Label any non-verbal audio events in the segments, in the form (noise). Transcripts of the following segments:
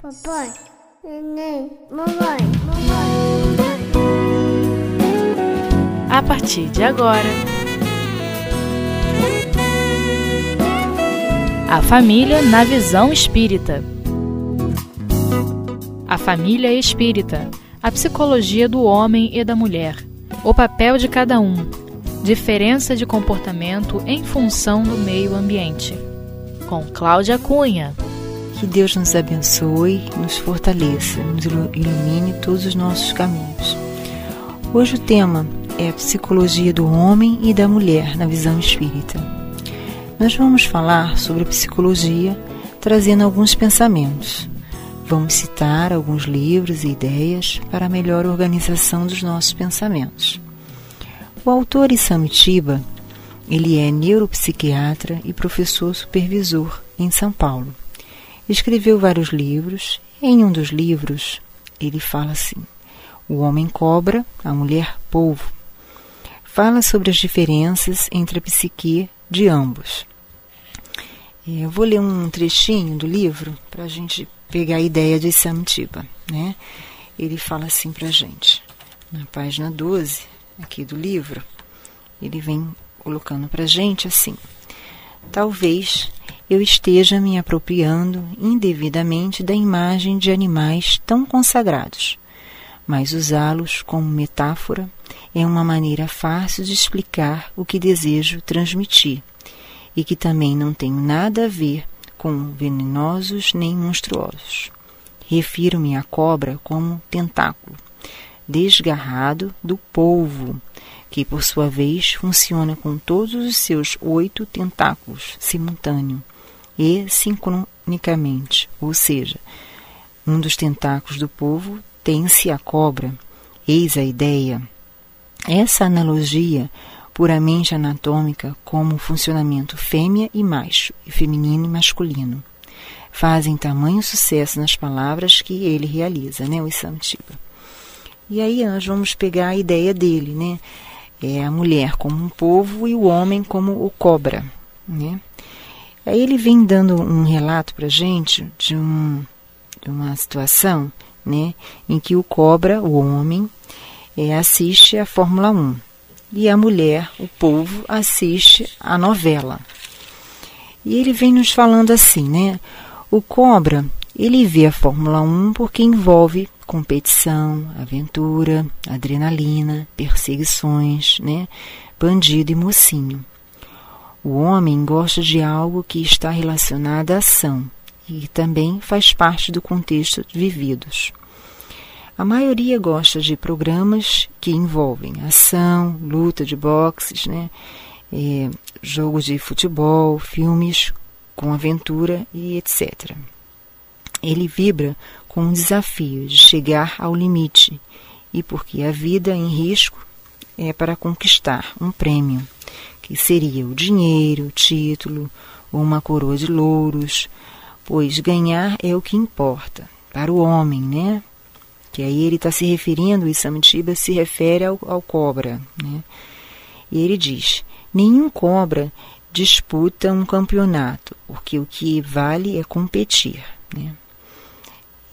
Papai, neném, mamãe, mamãe. A partir de agora, a família na visão espírita. A família espírita, a psicologia do homem e da mulher, o papel de cada um, diferença de comportamento em função do meio ambiente. Com Cláudia Cunha. Que Deus nos abençoe, nos fortaleça, nos ilumine todos os nossos caminhos. Hoje o tema é psicologia do homem e da mulher na visão espírita. Nós vamos falar sobre a psicologia trazendo alguns pensamentos. Vamos citar alguns livros e ideias para a melhor organização dos nossos pensamentos. O autor Isamitiba, ele é neuropsiquiatra e professor supervisor em São Paulo. Escreveu vários livros. Em um dos livros, ele fala assim: O homem cobra, a mulher polvo. Fala sobre as diferenças entre a psique de ambos. É, eu vou ler um trechinho do livro para a gente pegar a ideia de Samtiba. Né? Ele fala assim para a gente, na página 12 aqui do livro, ele vem colocando para a gente assim: Talvez eu esteja me apropriando indevidamente da imagem de animais tão consagrados, mas usá-los como metáfora é uma maneira fácil de explicar o que desejo transmitir e que também não tem nada a ver com venenosos nem monstruosos. Refiro-me à cobra como tentáculo, desgarrado do polvo, que por sua vez funciona com todos os seus oito tentáculos simultâneo e sincronicamente, ou seja, um dos tentáculos do povo tem-se a cobra. Eis a ideia. Essa analogia puramente anatômica como o funcionamento fêmea e macho, e feminino e masculino, fazem tamanho sucesso nas palavras que ele realiza, né, o Isamtiba. E aí nós vamos pegar a ideia dele, né? É a mulher como um povo e o homem como o cobra, né? Aí ele vem dando um relato para gente de, um, de uma situação, né, em que o cobra, o homem, é, assiste a Fórmula 1 e a mulher, o povo, assiste a novela. E ele vem nos falando assim, né? O cobra, ele vê a Fórmula 1 porque envolve competição, aventura, adrenalina, perseguições, né? Bandido e mocinho. O homem gosta de algo que está relacionado à ação e também faz parte do contexto vividos. A maioria gosta de programas que envolvem ação, luta de boxes, né? É, jogos de futebol, filmes com aventura e etc. Ele vibra com o desafio de chegar ao limite e porque a vida em risco é para conquistar um prêmio que seria o dinheiro, o título ou uma coroa de louros, pois ganhar é o que importa para o homem, né? Que aí ele está se referindo, o Isamtiba se refere ao, ao cobra, né? E ele diz: nenhum cobra disputa um campeonato, porque o que vale é competir, né?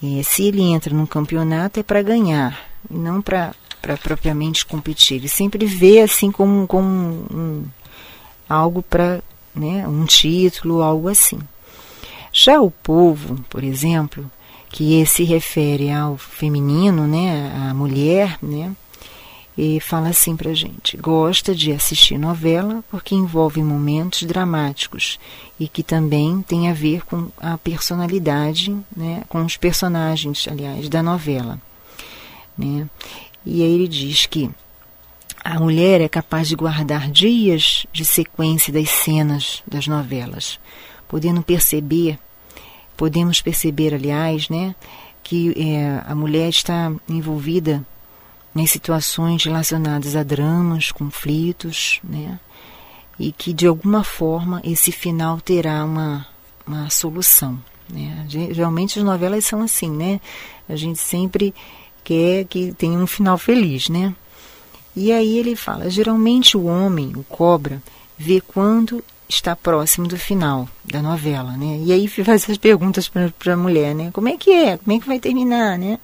E se ele entra num campeonato é para ganhar, e não para propriamente competir. Ele sempre vê assim como, como um, algo para né, um título, algo assim. Já o povo, por exemplo, que se refere ao feminino, né, à mulher, né, e fala assim para gente: gosta de assistir novela porque envolve momentos dramáticos e que também tem a ver com a personalidade, né, com os personagens, aliás, da novela. Né? E aí ele diz que a mulher é capaz de guardar dias de sequência das cenas das novelas, podendo perceber, podemos perceber, aliás, né, que é, a mulher está envolvida em situações relacionadas a dramas, conflitos, né, e que de alguma forma esse final terá uma, uma solução. Né? Geralmente as novelas são assim, né? A gente sempre quer que tenha um final feliz, né? E aí ele fala: geralmente o homem, o cobra, vê quando está próximo do final da novela, né? E aí (laughs) faz essas perguntas para a mulher, né? Como é que é? Como é que vai terminar, né?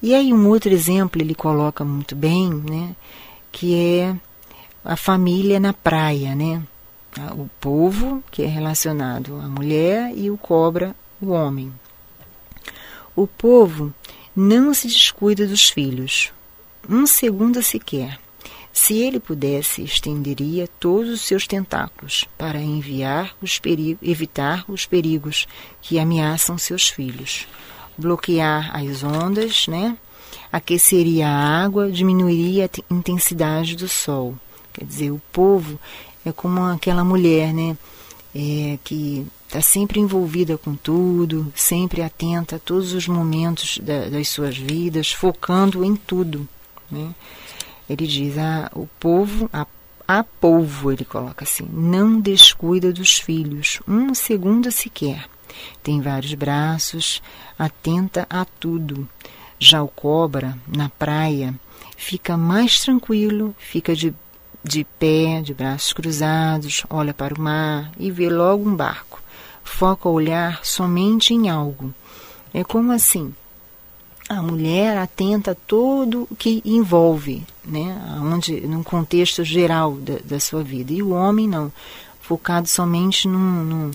E aí um outro exemplo ele coloca muito bem, né? Que é a família na praia, né? O povo, que é relacionado à mulher, e o cobra, o homem. O povo não se descuida dos filhos, um segundo sequer. Se ele pudesse, estenderia todos os seus tentáculos para enviar os evitar os perigos que ameaçam seus filhos, bloquear as ondas, né? aqueceria a água, diminuiria a intensidade do sol. Quer dizer, o povo é como aquela mulher, né? É, que está sempre envolvida com tudo, sempre atenta a todos os momentos da, das suas vidas, focando em tudo. Né? Ele diz: ah, o povo, a, a povo, ele coloca assim, não descuida dos filhos, um segundo sequer. Tem vários braços, atenta a tudo. Já o cobra, na praia, fica mais tranquilo, fica de, de pé, de braços cruzados, olha para o mar e vê logo um barco. Foca o olhar somente em algo. É como assim: a mulher atenta a todo o que envolve, né, onde, num contexto geral da, da sua vida. E o homem não, focado somente num, num,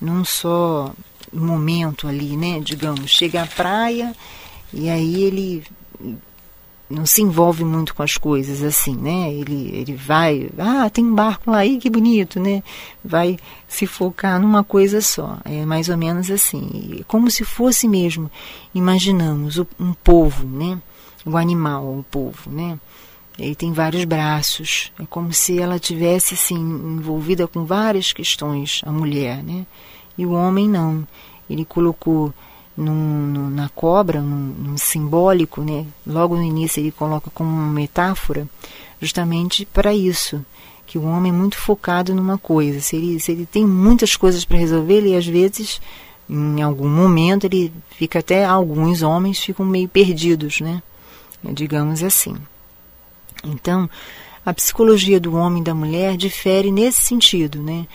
num só momento ali, né, digamos, chega à praia e aí ele não se envolve muito com as coisas assim, né? Ele, ele vai, ah, tem um barco lá aí, que bonito, né? Vai se focar numa coisa só. É mais ou menos assim. Como se fosse mesmo, imaginamos, um povo, né? O animal, o povo, né? Ele tem vários braços. É como se ela tivesse assim envolvida com várias questões, a mulher, né? E o homem não. Ele colocou num, no, na cobra, num, num, simbólico, né? logo no início ele coloca como uma metáfora, justamente para isso, que o homem é muito focado numa coisa. Se ele, se ele tem muitas coisas para resolver, ele às vezes, em algum momento, ele fica até, alguns homens ficam meio perdidos, né? digamos assim. Então, a psicologia do homem e da mulher difere nesse sentido, né?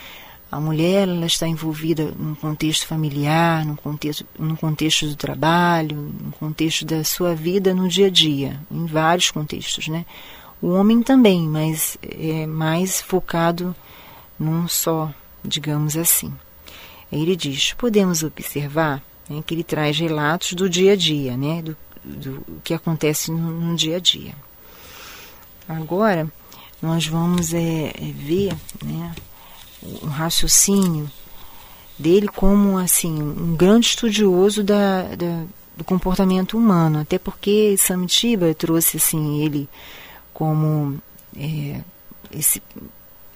A mulher ela está envolvida num contexto familiar, num contexto, num contexto do trabalho, num contexto da sua vida no dia a dia, em vários contextos, né? O homem também, mas é mais focado num só, digamos assim. Ele diz: podemos observar né, que ele traz relatos do dia a dia, né? Do, do que acontece no, no dia a dia. Agora nós vamos é ver, né? Um raciocínio dele como assim um grande estudioso da, da, do comportamento humano, até porque Samitiba trouxe assim ele como é, esse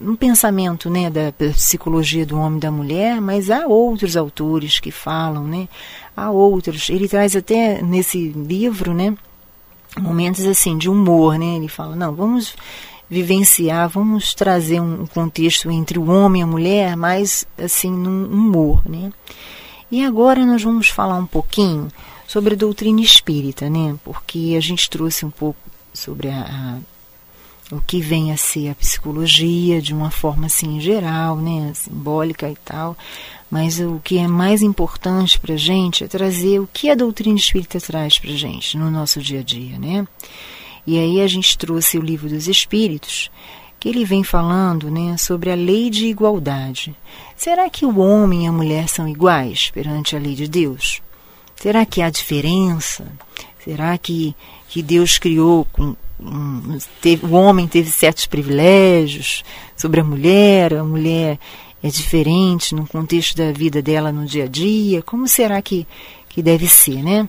um pensamento né da psicologia do homem e da mulher, mas há outros autores que falam, né? Há outros. Ele traz até nesse livro, né? Momentos assim de humor, né? Ele fala, não, vamos vivenciar, vamos trazer um contexto entre o homem e a mulher, mais assim, num humor, né? E agora nós vamos falar um pouquinho sobre a doutrina espírita, né? Porque a gente trouxe um pouco sobre a, a, o que vem a ser a psicologia de uma forma assim geral, né? Simbólica e tal. Mas o que é mais importante para a gente é trazer o que a doutrina espírita traz para a gente no nosso dia a dia, né? E aí a gente trouxe o livro dos Espíritos, que ele vem falando né, sobre a lei de igualdade. Será que o homem e a mulher são iguais perante a lei de Deus? Será que há diferença? Será que, que Deus criou com, um, teve, o homem teve certos privilégios sobre a mulher, a mulher é diferente no contexto da vida dela no dia a dia? Como será que, que deve ser, né?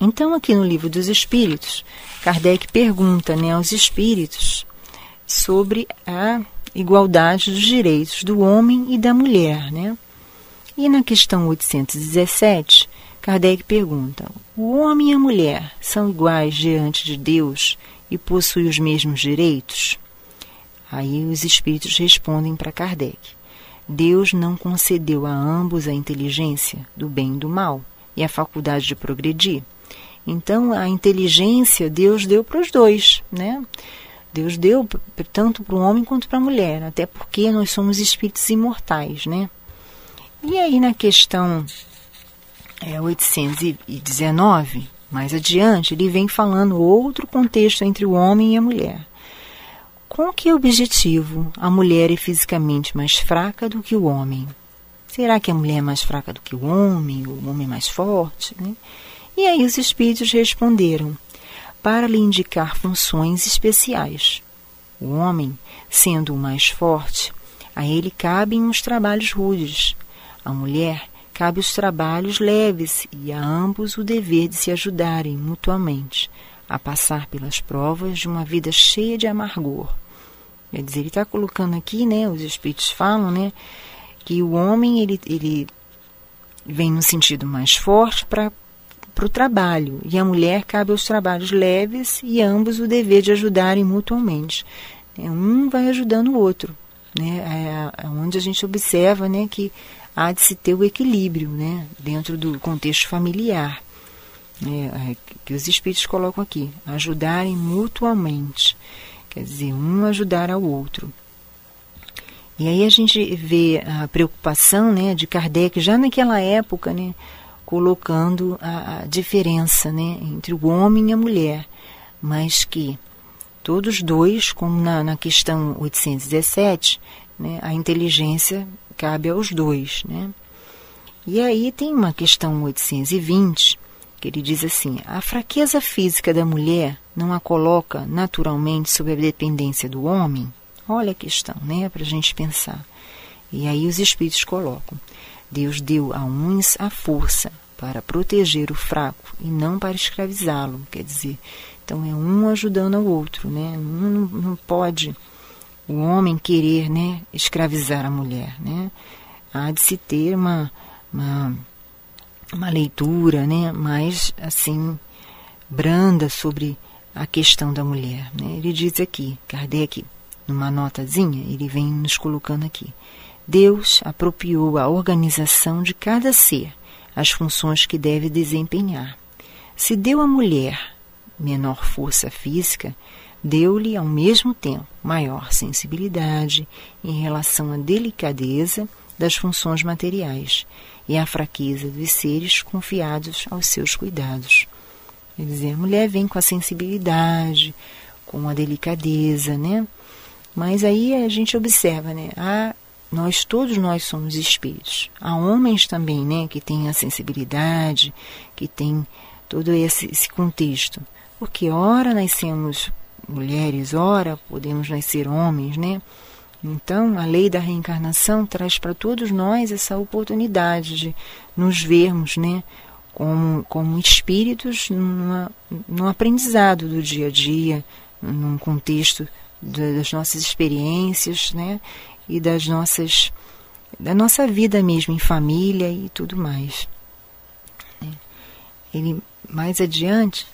Então, aqui no livro dos Espíritos, Kardec pergunta né, aos espíritos sobre a igualdade dos direitos do homem e da mulher. Né? E na questão 817, Kardec pergunta: o homem e a mulher são iguais diante de Deus e possuem os mesmos direitos? Aí os espíritos respondem para Kardec: Deus não concedeu a ambos a inteligência do bem e do mal e a faculdade de progredir. Então, a inteligência Deus deu para os dois, né? Deus deu tanto para o homem quanto para a mulher, até porque nós somos espíritos imortais, né? E aí na questão é, 819, mais adiante, ele vem falando outro contexto entre o homem e a mulher. Com que objetivo a mulher é fisicamente mais fraca do que o homem? Será que a mulher é mais fraca do que o homem, o homem é mais forte? Né? E aí os espíritos responderam: para lhe indicar funções especiais. O homem, sendo o mais forte, a ele cabem os trabalhos rudes. A mulher cabe os trabalhos leves e a ambos o dever de se ajudarem mutuamente a passar pelas provas de uma vida cheia de amargor. Quer dizer, ele está colocando aqui, né, os espíritos falam, né, que o homem ele, ele vem no sentido mais forte para para o trabalho, e a mulher cabe aos trabalhos leves e ambos o dever de ajudarem mutuamente. É, um vai ajudando o outro, né? É, é onde a gente observa né, que há de se ter o equilíbrio né, dentro do contexto familiar. É, é, que os espíritos colocam aqui, ajudarem mutuamente, quer dizer, um ajudar ao outro. E aí a gente vê a preocupação né, de Kardec já naquela época, né, colocando a, a diferença né, entre o homem e a mulher, mas que todos dois, como na, na questão 817, né, a inteligência cabe aos dois. Né? E aí tem uma questão 820, que ele diz assim: a fraqueza física da mulher não a coloca naturalmente sob a dependência do homem? Olha a questão, né, para a gente pensar. E aí os espíritos colocam: Deus deu a uns a força para proteger o fraco e não para escravizá-lo. Quer dizer, então é um ajudando ao outro, né? Não, não pode o homem querer, né, escravizar a mulher, né? Há de se ter uma, uma, uma leitura, né, mais assim branda sobre a questão da mulher. Né? Ele diz aqui, Kardec, numa notazinha, ele vem nos colocando aqui. Deus apropriou a organização de cada ser, as funções que deve desempenhar. Se deu à mulher menor força física, deu-lhe ao mesmo tempo maior sensibilidade em relação à delicadeza das funções materiais e à fraqueza dos seres confiados aos seus cuidados. Quer dizer, a mulher vem com a sensibilidade, com a delicadeza, né? Mas aí a gente observa, né? Há nós todos nós somos espíritos. Há homens também, né, que têm a sensibilidade, que têm todo esse, esse contexto. Porque ora nascemos mulheres, ora podemos nascer homens, né? Então, a lei da reencarnação traz para todos nós essa oportunidade de nos vermos, né, como, como espíritos numa, num aprendizado do dia a dia, num contexto das nossas experiências, né, e das nossas da nossa vida mesmo em família e tudo mais. Né? Ele mais adiante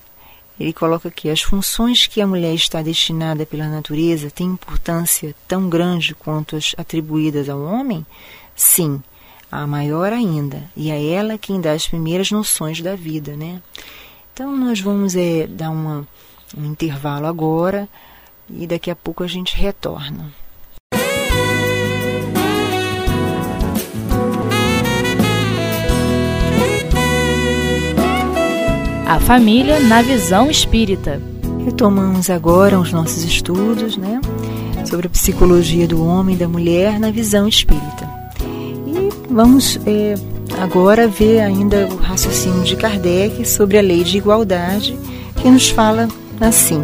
ele coloca aqui as funções que a mulher está destinada pela natureza têm importância tão grande quanto as atribuídas ao homem? Sim, a maior ainda, e é ela quem dá as primeiras noções da vida, né? Então nós vamos é, dar uma, um intervalo agora e daqui a pouco a gente retorna. A família na visão espírita. Retomamos agora os nossos estudos né, sobre a psicologia do homem e da mulher na visão espírita. E vamos é, agora ver ainda o raciocínio de Kardec sobre a lei de igualdade, que nos fala assim.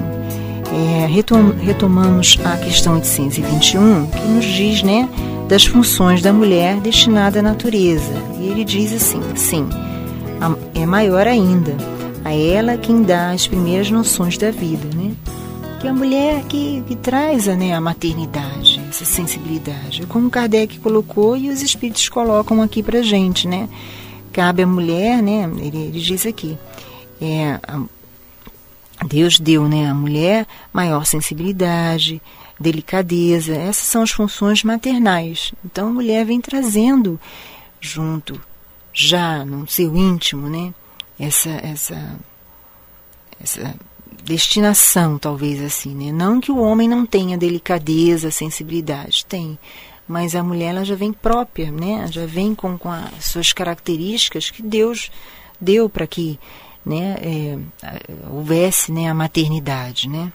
É, retom retomamos a questão 821, que nos diz né, das funções da mulher destinada à natureza. E ele diz assim: sim, é maior ainda a ela quem dá as primeiras noções da vida, né? Que é a mulher que, que traz né, a maternidade, essa sensibilidade. Como Kardec colocou e os espíritos colocam aqui para gente, né? Cabe à mulher, né? Ele, ele diz aqui, é, Deus deu né, à mulher maior sensibilidade, delicadeza, essas são as funções maternais. Então a mulher vem trazendo junto, já no seu íntimo, né? Essa, essa, essa destinação, talvez assim, né? Não que o homem não tenha delicadeza, sensibilidade, tem, mas a mulher ela já vem própria, né? Já vem com, com as suas características que Deus deu para que, né, é, houvesse, né, a maternidade, né?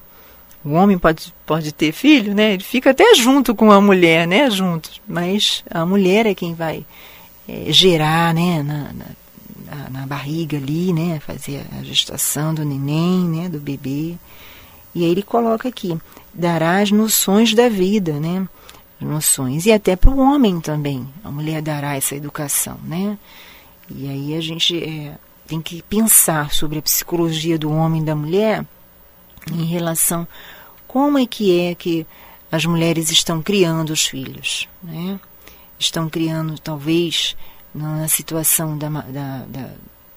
O homem pode, pode ter filho, né? Ele fica até junto com a mulher, né? Junto, mas a mulher é quem vai é, gerar, né? Na, na, na, barriga ali, né? Fazer a gestação do neném, né? Do bebê. E aí ele coloca aqui, dará as noções da vida, né? Noções. E até para o homem também. A mulher dará essa educação, né? E aí a gente é, tem que pensar sobre a psicologia do homem e da mulher em relação como é que é que as mulheres estão criando os filhos, né? Estão criando talvez na situação da, da, da,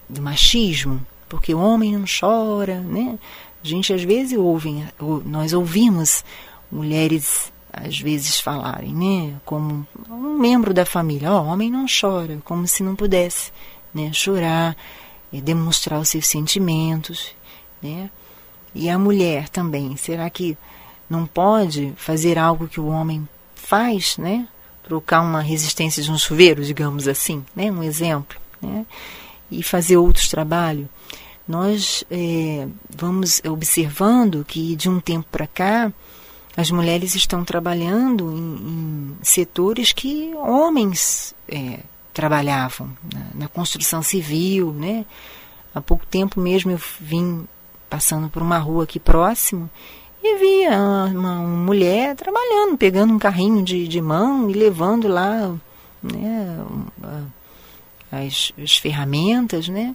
do machismo, porque o homem não chora, né? A gente às vezes ouve, nós ouvimos mulheres às vezes falarem, né? Como um membro da família, ó, homem não chora, como se não pudesse, né? Chorar, demonstrar os seus sentimentos, né? E a mulher também, será que não pode fazer algo que o homem faz, né? Trocar uma resistência de um chuveiro, digamos assim, né? Um exemplo, né? E fazer outros trabalhos. Nós é, vamos observando que de um tempo para cá as mulheres estão trabalhando em, em setores que homens é, trabalhavam na, na, construção civil, né? Há pouco tempo mesmo eu vim passando por uma rua aqui próximo e via uma, uma mulher trabalhando, pegando um carrinho de, de mão e levando lá né, as, as ferramentas, né?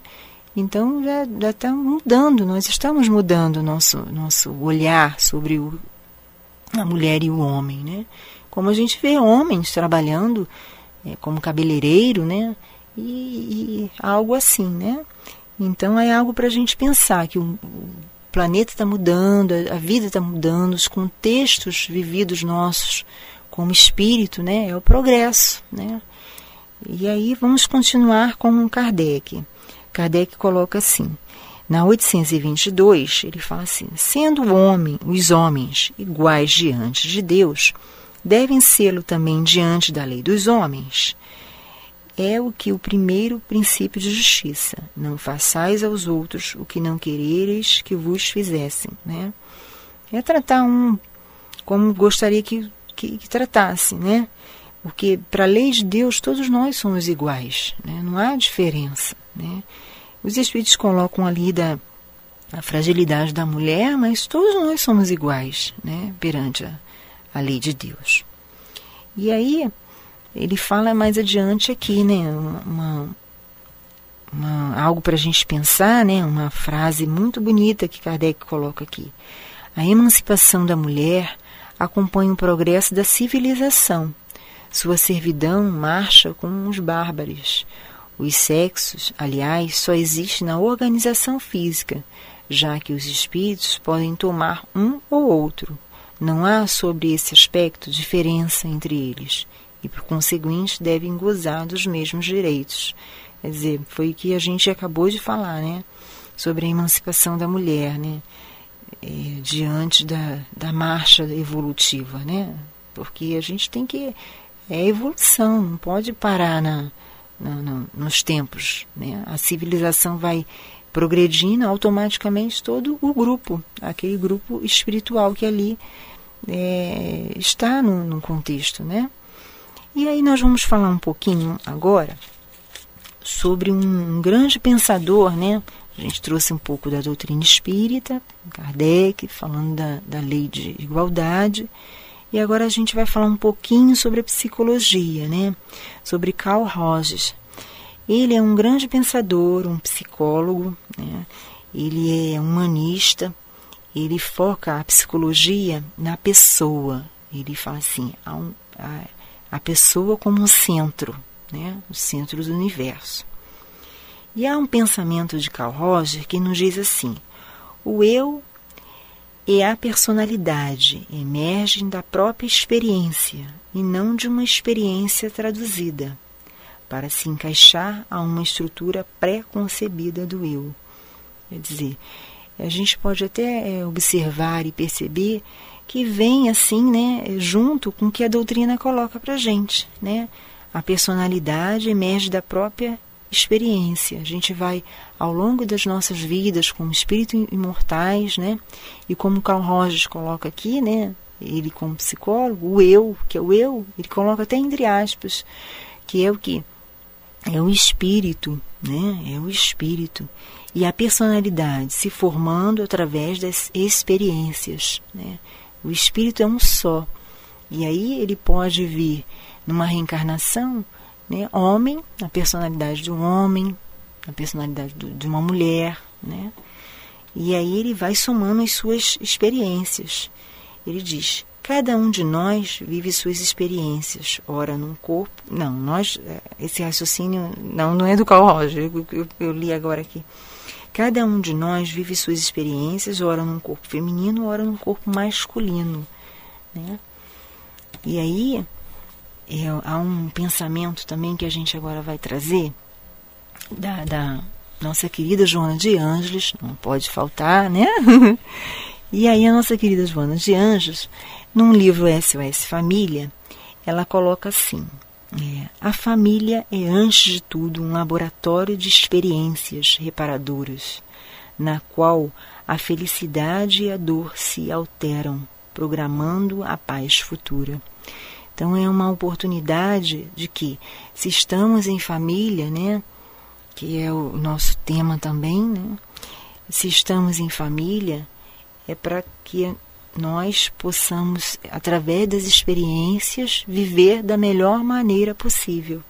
Então já está mudando, nós estamos mudando nosso nosso olhar sobre o, a mulher e o homem, né? Como a gente vê homens trabalhando é, como cabeleireiro, né? E, e, algo assim, né? Então é algo para a gente pensar que o, o planeta está mudando, a, vida está mudando, os contextos vividos nossos como espírito, né, é o progresso, né? E aí vamos continuar com Kardec. Kardec coloca assim: na 822, ele fala assim: sendo o homem, os homens iguais diante de Deus, devem sê-lo também diante da lei dos homens é o que o primeiro princípio de justiça. Não façais aos outros o que não quereres que vos fizessem. Né? É tratar um como gostaria que, que, que tratasse, né? Porque para a lei de Deus todos nós somos iguais, né? não há diferença. Né? Os Espíritos colocam ali da, a fragilidade da mulher, mas todos nós somos iguais né? perante a, a lei de Deus. E aí ele fala mais adiante aqui, né? Uma, uma, algo para a gente pensar, né? Uma frase muito bonita que Kardec coloca aqui. A emancipação da mulher acompanha o progresso da civilização. Sua servidão marcha com os bárbaros. Os sexos, aliás, só existem na organização física, já que os espíritos podem tomar um ou outro. Não há sobre esse aspecto diferença entre eles e, por conseguinte, devem gozar dos mesmos direitos. Quer dizer, foi o que a gente acabou de falar, né? Sobre a emancipação da mulher, né? É, diante da, da marcha evolutiva, né? Porque a gente tem que. É evolução, não pode parar na, na, nos tempos. Né? A civilização vai progredindo automaticamente todo o grupo, aquele grupo espiritual que ali é, está no contexto, né? E aí nós vamos falar um pouquinho agora sobre um grande pensador, né? A gente trouxe um pouco da doutrina espírita, Kardec, falando da, da lei de igualdade. E agora a gente vai falar um pouquinho sobre a psicologia, né? Sobre Carl Rogers. Ele é um grande pensador, um psicólogo, né? ele é humanista, ele foca a psicologia na pessoa. Ele fala assim, um, há, a pessoa como um centro, né, o centro do universo. E há um pensamento de Carl Roger que nos diz assim: o eu e a personalidade emergem da própria experiência e não de uma experiência traduzida, para se encaixar a uma estrutura pré-concebida do eu. Quer dizer, a gente pode até é, observar e perceber que vem assim, né, junto com o que a doutrina coloca para gente, né? A personalidade emerge da própria experiência. A gente vai ao longo das nossas vidas como espíritos imortais, né? E como Carl Rogers coloca aqui, né? Ele como psicólogo, o eu, que é o eu, ele coloca até entre aspas, que é o que é o espírito, né? É o espírito e a personalidade se formando através das experiências, né? O espírito é um só. E aí ele pode vir numa reencarnação, né, homem, na personalidade de um homem, na personalidade do, de uma mulher, né? E aí ele vai somando as suas experiências. Ele diz: cada um de nós vive suas experiências, ora num corpo. Não, nós. É, esse raciocínio. Não, não é do Carl Roger, eu, eu, eu li agora aqui. Cada um de nós vive suas experiências, ora num corpo feminino, ora num corpo masculino. Né? E aí é, há um pensamento também que a gente agora vai trazer da, da nossa querida Joana de Ângeles, não pode faltar, né? (laughs) e aí a nossa querida Joana de Ângeles, num livro SOS Família, ela coloca assim: é, a família é, antes de tudo, um laboratório de experiências reparadoras, na qual a felicidade e a dor se alteram, programando a paz futura. Então é uma oportunidade de que, se estamos em família, né, que é o nosso tema também, né, se estamos em família, é para que nós possamos, através das experiências, viver da melhor maneira possível.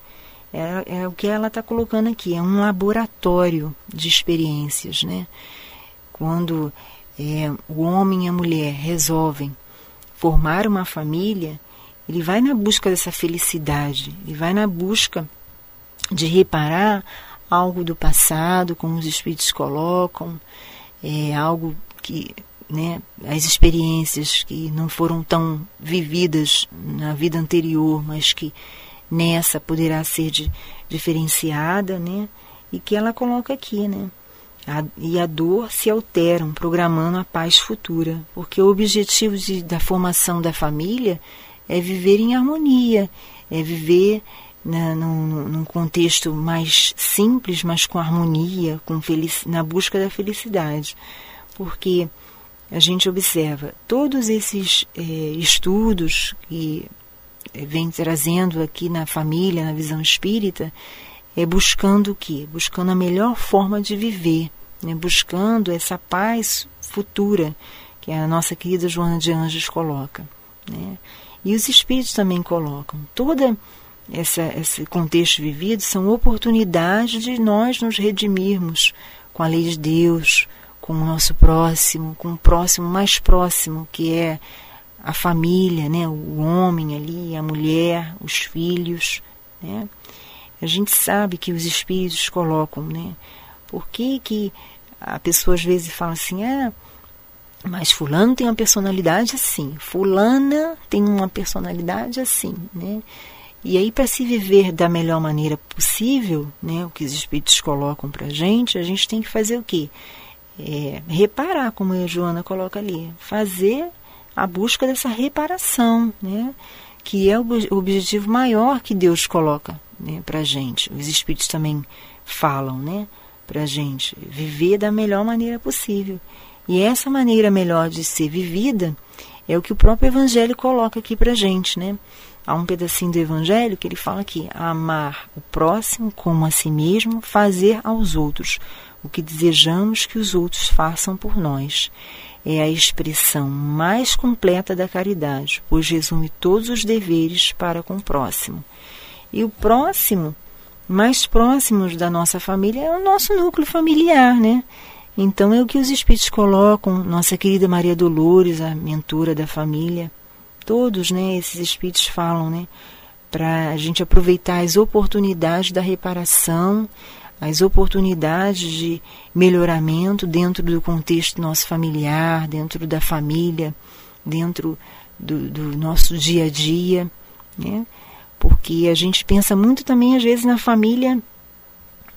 É, é o que ela está colocando aqui, é um laboratório de experiências. Né? Quando é, o homem e a mulher resolvem formar uma família, ele vai na busca dessa felicidade, ele vai na busca de reparar algo do passado, como os espíritos colocam, é algo que né, as experiências que não foram tão vividas na vida anterior, mas que nessa poderá ser de, diferenciada, né, e que ela coloca aqui, né, a, e a dor se alteram, programando a paz futura, porque o objetivo de, da formação da família é viver em harmonia, é viver num, num, contexto mais simples, mas com harmonia, com felic, na busca da felicidade, porque a gente observa todos esses é, estudos que é, vem trazendo aqui na família, na visão espírita, é buscando o quê? Buscando a melhor forma de viver, né? buscando essa paz futura que a nossa querida Joana de Anjos coloca. Né? E os espíritos também colocam. Todo esse contexto vivido são oportunidades de nós nos redimirmos com a lei de Deus, com o nosso próximo, com o próximo mais próximo, que é a família, né? o homem ali, a mulher, os filhos. Né? A gente sabe que os espíritos colocam, né? Por que, que a pessoa às vezes fala assim, ah, mas fulano tem uma personalidade assim, fulana tem uma personalidade assim, né? E aí, para se viver da melhor maneira possível, né, o que os espíritos colocam para a gente, a gente tem que fazer o quê? É, reparar, como a Joana coloca ali, fazer a busca dessa reparação, né? que é o objetivo maior que Deus coloca né, para a gente. Os Espíritos também falam né, para a gente viver da melhor maneira possível. E essa maneira melhor de ser vivida é o que o próprio Evangelho coloca aqui para a gente. Né? Há um pedacinho do Evangelho que ele fala aqui: amar o próximo como a si mesmo, fazer aos outros o que desejamos que os outros façam por nós. É a expressão mais completa da caridade, pois resume todos os deveres para com o próximo. E o próximo, mais próximos da nossa família, é o nosso núcleo familiar, né? Então é o que os espíritos colocam, nossa querida Maria Dolores, a mentora da família, todos, né, esses espíritos falam, né, para a gente aproveitar as oportunidades da reparação, as oportunidades de melhoramento dentro do contexto nosso familiar, dentro da família, dentro do, do nosso dia a dia, né? porque a gente pensa muito também às vezes na família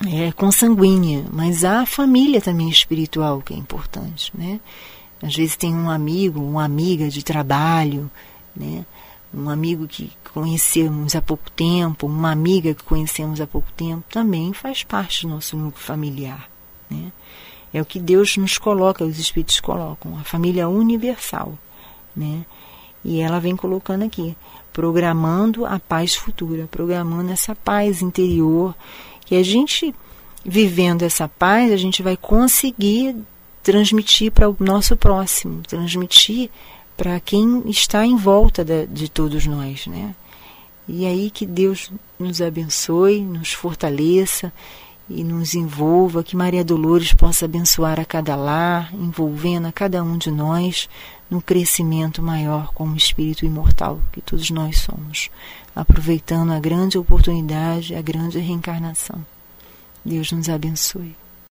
é consanguínea, mas há a família também espiritual que é importante, né? Às vezes tem um amigo, uma amiga de trabalho, né? Um amigo que conhecemos há pouco tempo, uma amiga que conhecemos há pouco tempo, também faz parte do nosso núcleo familiar, né? É o que Deus nos coloca, os Espíritos colocam, a família universal, né? E ela vem colocando aqui, programando a paz futura, programando essa paz interior, que a gente vivendo essa paz, a gente vai conseguir transmitir para o nosso próximo, transmitir para quem está em volta de, de todos nós, né? E aí que Deus nos abençoe, nos fortaleça e nos envolva, que Maria Dolores possa abençoar a cada lar, envolvendo a cada um de nós no crescimento maior como espírito imortal que todos nós somos, aproveitando a grande oportunidade, a grande reencarnação. Deus nos abençoe.